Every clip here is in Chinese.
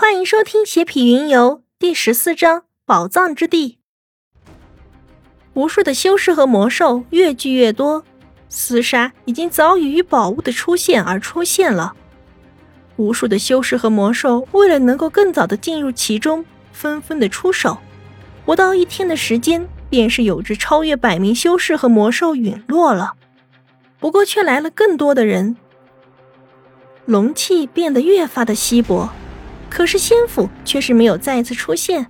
欢迎收听《邪痞云游》第十四章《宝藏之地》。无数的修士和魔兽越聚越多，厮杀已经早已与宝物的出现而出现了。无数的修士和魔兽为了能够更早的进入其中，纷纷的出手。不到一天的时间，便是有着超越百名修士和魔兽陨落了。不过，却来了更多的人，龙气变得越发的稀薄。可是仙府却是没有再次出现，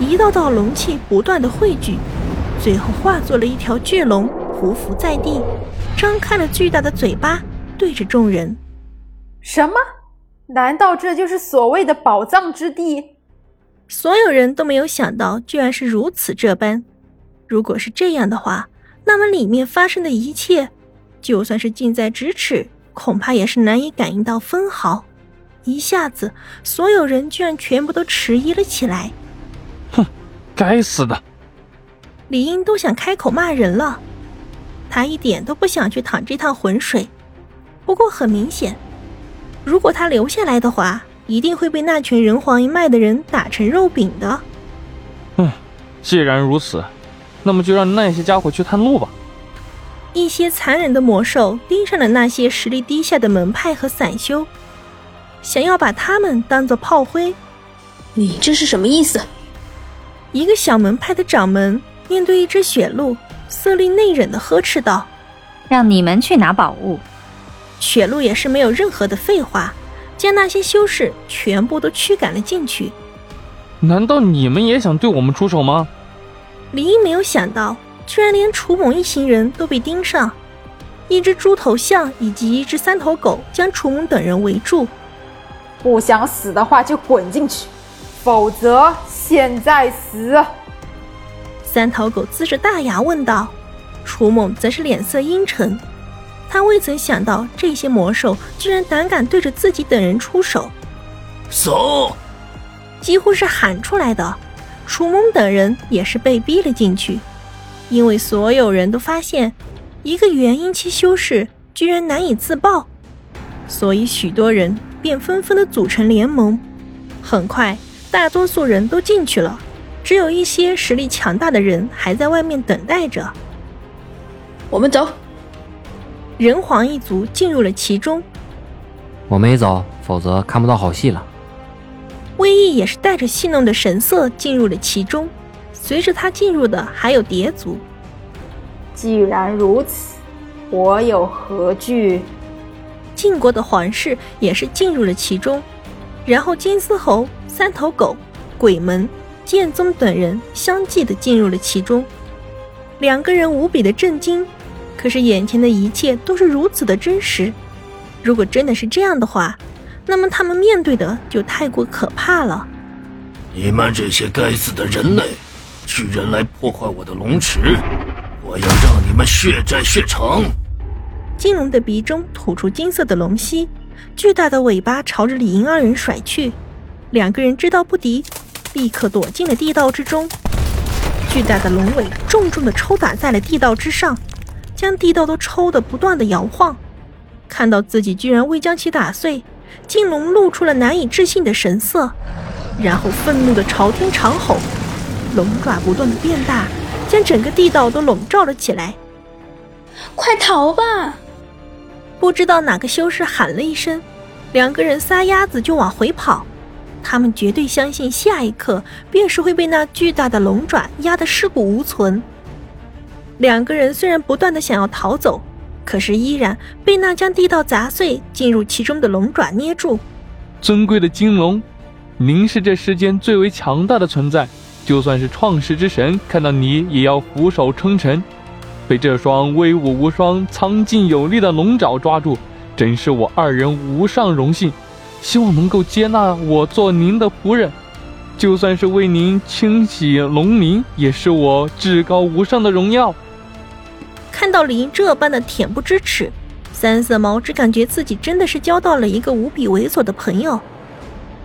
一道道龙气不断的汇聚，最后化作了一条巨龙匍匐在地，张开了巨大的嘴巴，对着众人。什么？难道这就是所谓的宝藏之地？所有人都没有想到，居然是如此这般。如果是这样的话，那么里面发生的一切，就算是近在咫尺，恐怕也是难以感应到分毫。一下子，所有人居然全部都迟疑了起来。哼，该死的！李英都想开口骂人了，他一点都不想去淌这趟浑水。不过很明显，如果他留下来的话，一定会被那群人皇一脉的人打成肉饼的。嗯，既然如此，那么就让那些家伙去探路吧。一些残忍的魔兽盯上了那些实力低下的门派和散修。想要把他们当做炮灰，你这是什么意思？一个小门派的掌门面对一只雪鹿，色厉内荏的呵斥道：“让你们去拿宝物。”雪鹿也是没有任何的废话，将那些修士全部都驱赶了进去。难道你们也想对我们出手吗？李英没有想到，居然连楚某一行人都被盯上，一只猪头象以及一只三头狗将楚某等人围住。不想死的话就滚进去，否则现在死！三头狗呲着大牙问道。楚梦则是脸色阴沉，他未曾想到这些魔兽居然胆敢对着自己等人出手。走！几乎是喊出来的。楚梦等人也是被逼了进去，因为所有人都发现一个元婴期修士居然难以自爆，所以许多人。便纷纷的组成联盟，很快，大多数人都进去了，只有一些实力强大的人还在外面等待着。我们走。人皇一族进入了其中。我没走，否则看不到好戏了。魏毅也是带着戏弄的神色进入了其中，随着他进入的还有蝶族。既然如此，我有何惧？晋国的皇室也是进入了其中，然后金丝猴、三头狗、鬼门、剑宗等人相继的进入了其中。两个人无比的震惊，可是眼前的一切都是如此的真实。如果真的是这样的话，那么他们面对的就太过可怕了。你们这些该死的人类，居然来破坏我的龙池，我要让你们血债血偿！金龙的鼻中吐出金色的龙息，巨大的尾巴朝着李英二人甩去。两个人知道不敌，立刻躲进了地道之中。巨大的龙尾重重的抽打在了地道之上，将地道都抽得不断的摇晃。看到自己居然未将其打碎，金龙露出了难以置信的神色，然后愤怒的朝天长吼，龙爪不断的变大，将整个地道都笼罩了起来。快逃吧！不知道哪个修士喊了一声，两个人撒丫子就往回跑。他们绝对相信下一刻便是会被那巨大的龙爪压得尸骨无存。两个人虽然不断的想要逃走，可是依然被那将地道砸碎、进入其中的龙爪捏住。尊贵的金龙，您是这世间最为强大的存在，就算是创世之神看到你也要俯首称臣。被这双威武无双、苍劲有力的龙爪抓住，真是我二人无上荣幸。希望能够接纳我做您的仆人，就算是为您清洗龙鳞，也是我至高无上的荣耀。看到李英这般的恬不知耻，三色猫只感觉自己真的是交到了一个无比猥琐的朋友。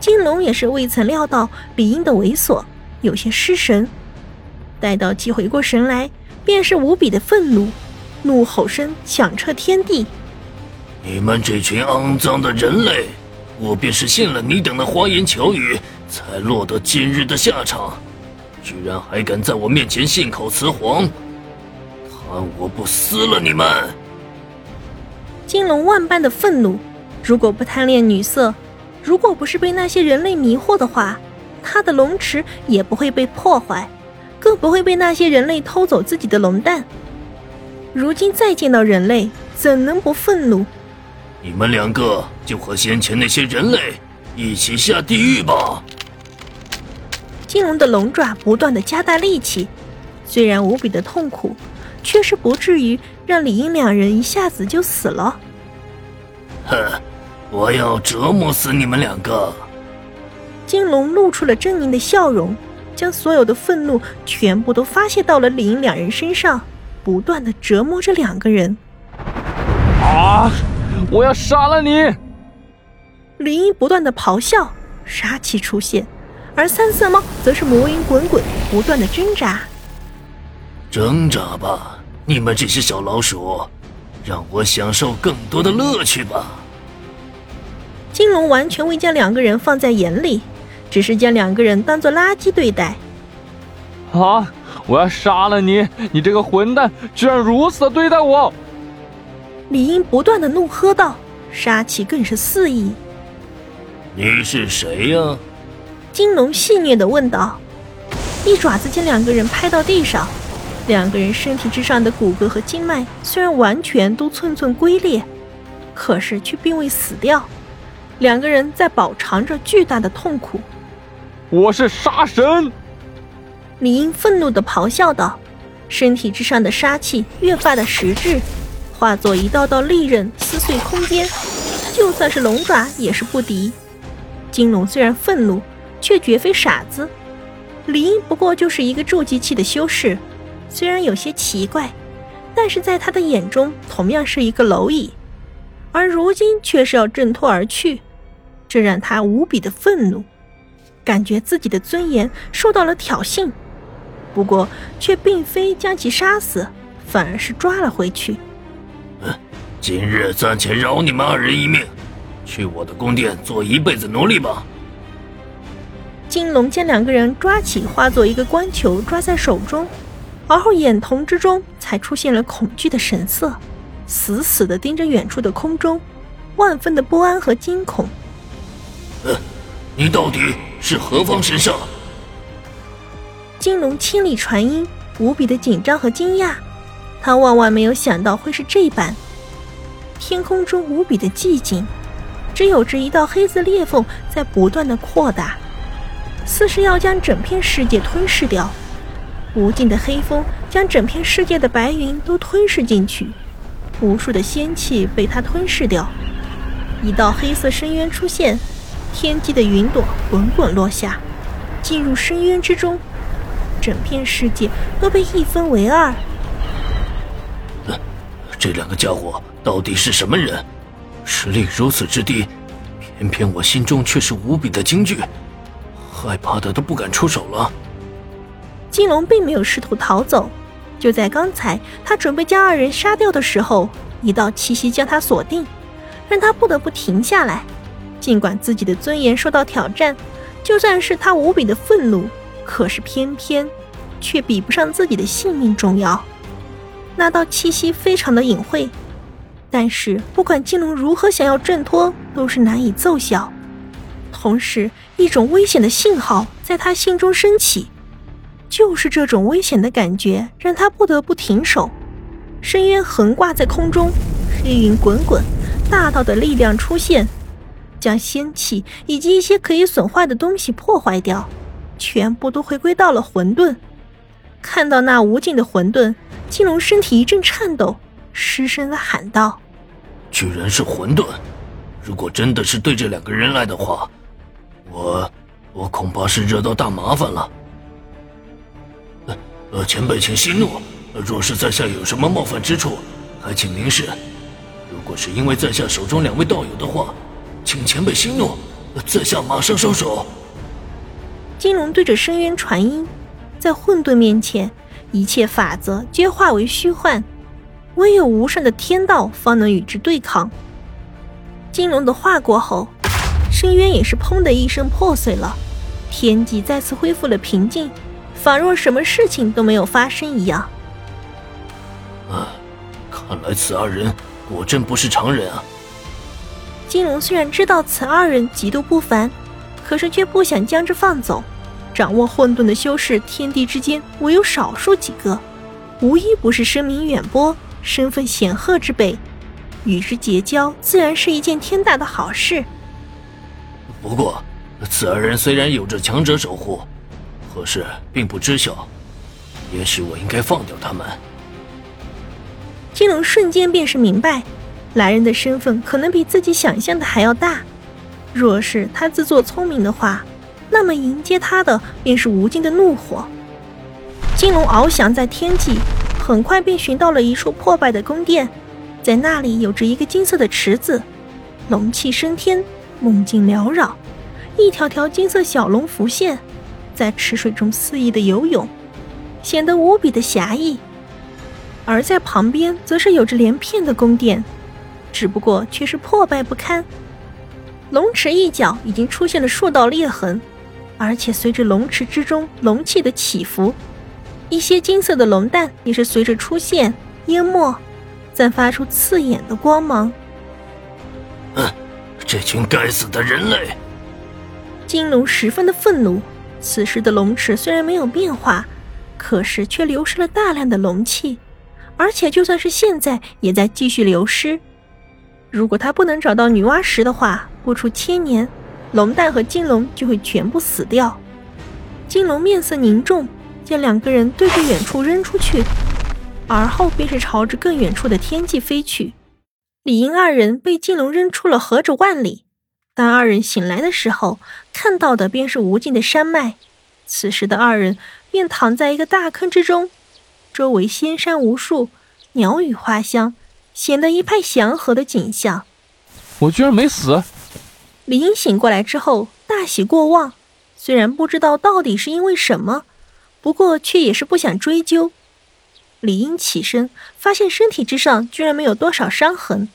金龙也是未曾料到李英的猥琐，有些失神。待到其回过神来。便是无比的愤怒，怒吼声响彻天地。你们这群肮脏的人类，我便是信了你等的花言巧语，才落得今日的下场。居然还敢在我面前信口雌黄，看我不撕了你们！金龙万般的愤怒，如果不贪恋女色，如果不是被那些人类迷惑的话，他的龙池也不会被破坏，更不会被那些人类偷走自己的龙蛋。如今再见到人类，怎能不愤怒？你们两个就和先前那些人类一起下地狱吧！金龙的龙爪不断的加大力气，虽然无比的痛苦，却是不至于让李英两人一下子就死了。哼，我要折磨死你们两个！金龙露出了狰狞的笑容，将所有的愤怒全部都发泄到了李英两人身上，不断的折磨着两个人。啊！我要杀了你！李英不断的咆哮，杀气出现。而三色猫则是魔云滚滚，不断的挣扎。挣扎吧，你们这些小老鼠，让我享受更多的乐趣吧。金龙完全未将两个人放在眼里，只是将两个人当做垃圾对待。啊！我要杀了你！你这个混蛋，居然如此的对待我！李英不断的怒喝道，杀气更是肆意。你是谁呀？金龙戏谑的问道：“一爪子将两个人拍到地上，两个人身体之上的骨骼和经脉虽然完全都寸寸龟裂，可是却并未死掉，两个人在饱尝着巨大的痛苦。”我是杀神！李英愤怒的咆哮道，身体之上的杀气越发的实质，化作一道道利刃撕碎空间，就算是龙爪也是不敌。金龙虽然愤怒。却绝非傻子，李英不过就是一个筑基期的修士，虽然有些奇怪，但是在他的眼中同样是一个蝼蚁，而如今却是要挣脱而去，这让他无比的愤怒，感觉自己的尊严受到了挑衅，不过却并非将其杀死，反而是抓了回去。嗯，今日暂且饶你们二人一命，去我的宫殿做一辈子奴隶吧。金龙将两个人抓起，化作一个光球抓在手中，而后眼瞳之中才出现了恐惧的神色，死死的盯着远处的空中，万分的不安和惊恐。呃，你到底是何方神圣？金龙千里传音，无比的紧张和惊讶，他万万没有想到会是这般。天空中无比的寂静，只有着一道黑色裂缝在不断的扩大。似是要将整片世界吞噬掉，无尽的黑风将整片世界的白云都吞噬进去，无数的仙气被它吞噬掉。一道黑色深渊出现，天际的云朵滚滚落下，进入深渊之中，整片世界都被一分为二。这两个家伙到底是什么人？实力如此之低，偏偏我心中却是无比的惊惧。害怕的都不敢出手了。金龙并没有试图逃走，就在刚才，他准备将二人杀掉的时候，一道气息将他锁定，让他不得不停下来。尽管自己的尊严受到挑战，就算是他无比的愤怒，可是偏偏却比不上自己的性命重要。那道气息非常的隐晦，但是不管金龙如何想要挣脱，都是难以奏效。同时，一种危险的信号在他心中升起，就是这种危险的感觉让他不得不停手。深渊横挂在空中，黑云滚滚，大道的力量出现，将仙气以及一些可以损坏的东西破坏掉，全部都回归到了混沌。看到那无尽的混沌，金龙身体一阵颤抖，失声的喊道：“居然是混沌！如果真的是对这两个人来的话。”我，我恐怕是惹到大麻烦了。呃，前辈请息怒。若是在下有什么冒犯之处，还请明示。如果是因为在下手中两位道友的话，请前辈息怒，在下马上收手。金龙对着深渊传音，在混沌面前，一切法则皆化为虚幻，唯有无上的天道方能与之对抗。金龙的话过后。深渊也是砰的一声破碎了，天际再次恢复了平静，仿若什么事情都没有发生一样。啊，看来此二人果真不是常人啊！金龙虽然知道此二人极度不凡，可是却不想将之放走。掌握混沌的修士，天地之间唯有少数几个，无一不是声名远播、身份显赫之辈。与之结交，自然是一件天大的好事。不过，此二人虽然有着强者守护，可是并不知晓。也许我应该放掉他们。金龙瞬间便是明白。来人的身份可能比自己想象的还要大。若是他自作聪明的话，那么迎接他的便是无尽的怒火。金龙翱翔在天际，很快便寻到了一处破败的宫殿，在那里有着一个金色的池子，龙气升天，梦境缭绕，一条条金色小龙浮现，在池水中肆意的游泳，显得无比的侠义。而在旁边，则是有着连片的宫殿。只不过却是破败不堪，龙池一角已经出现了数道裂痕，而且随着龙池之中龙气的起伏，一些金色的龙蛋也是随着出现淹没，散发出刺眼的光芒。嗯，这群该死的人类！金龙十分的愤怒。此时的龙池虽然没有变化，可是却流失了大量的龙气，而且就算是现在，也在继续流失。如果他不能找到女娲石的话，不出千年，龙蛋和金龙就会全部死掉。金龙面色凝重，将两个人对着远处扔出去，而后便是朝着更远处的天际飞去。李英二人被金龙扔出了何止万里，当二人醒来的时候，看到的便是无尽的山脉。此时的二人便躺在一个大坑之中，周围仙山无数，鸟语花香。显得一派祥和的景象。我居然没死！李英醒过来之后大喜过望，虽然不知道到底是因为什么，不过却也是不想追究。李英起身，发现身体之上居然没有多少伤痕，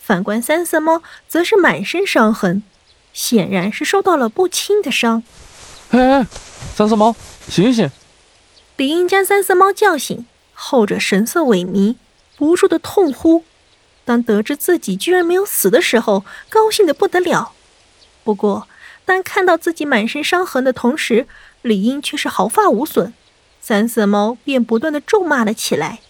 反观三色猫则是满身伤痕，显然是受到了不轻的伤。哎哎，三色猫，醒醒！李英将三色猫叫醒，后者神色萎靡。无助的痛呼，当得知自己居然没有死的时候，高兴的不得了。不过，当看到自己满身伤痕的同时，李英却是毫发无损。三色猫便不断的咒骂了起来。